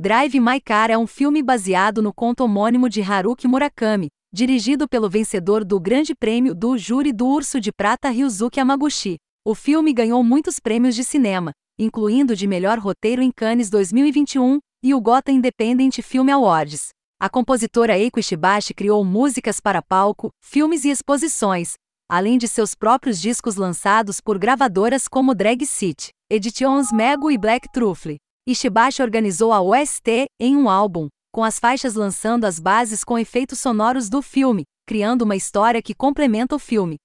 Drive My Car é um filme baseado no conto homônimo de Haruki Murakami, dirigido pelo vencedor do Grande Prêmio do Júri do Urso de Prata Ryuzuki Yamaguchi. O filme ganhou muitos prêmios de cinema, incluindo de melhor roteiro em Cannes 2021 e o Gotham Independent Film Awards. A compositora Eiko Ishibashi criou músicas para palco, filmes e exposições, além de seus próprios discos lançados por gravadoras como Drag City, Editions Mego e Black Truffle. Ishibashi organizou a OST em um álbum, com as faixas lançando as bases com efeitos sonoros do filme, criando uma história que complementa o filme.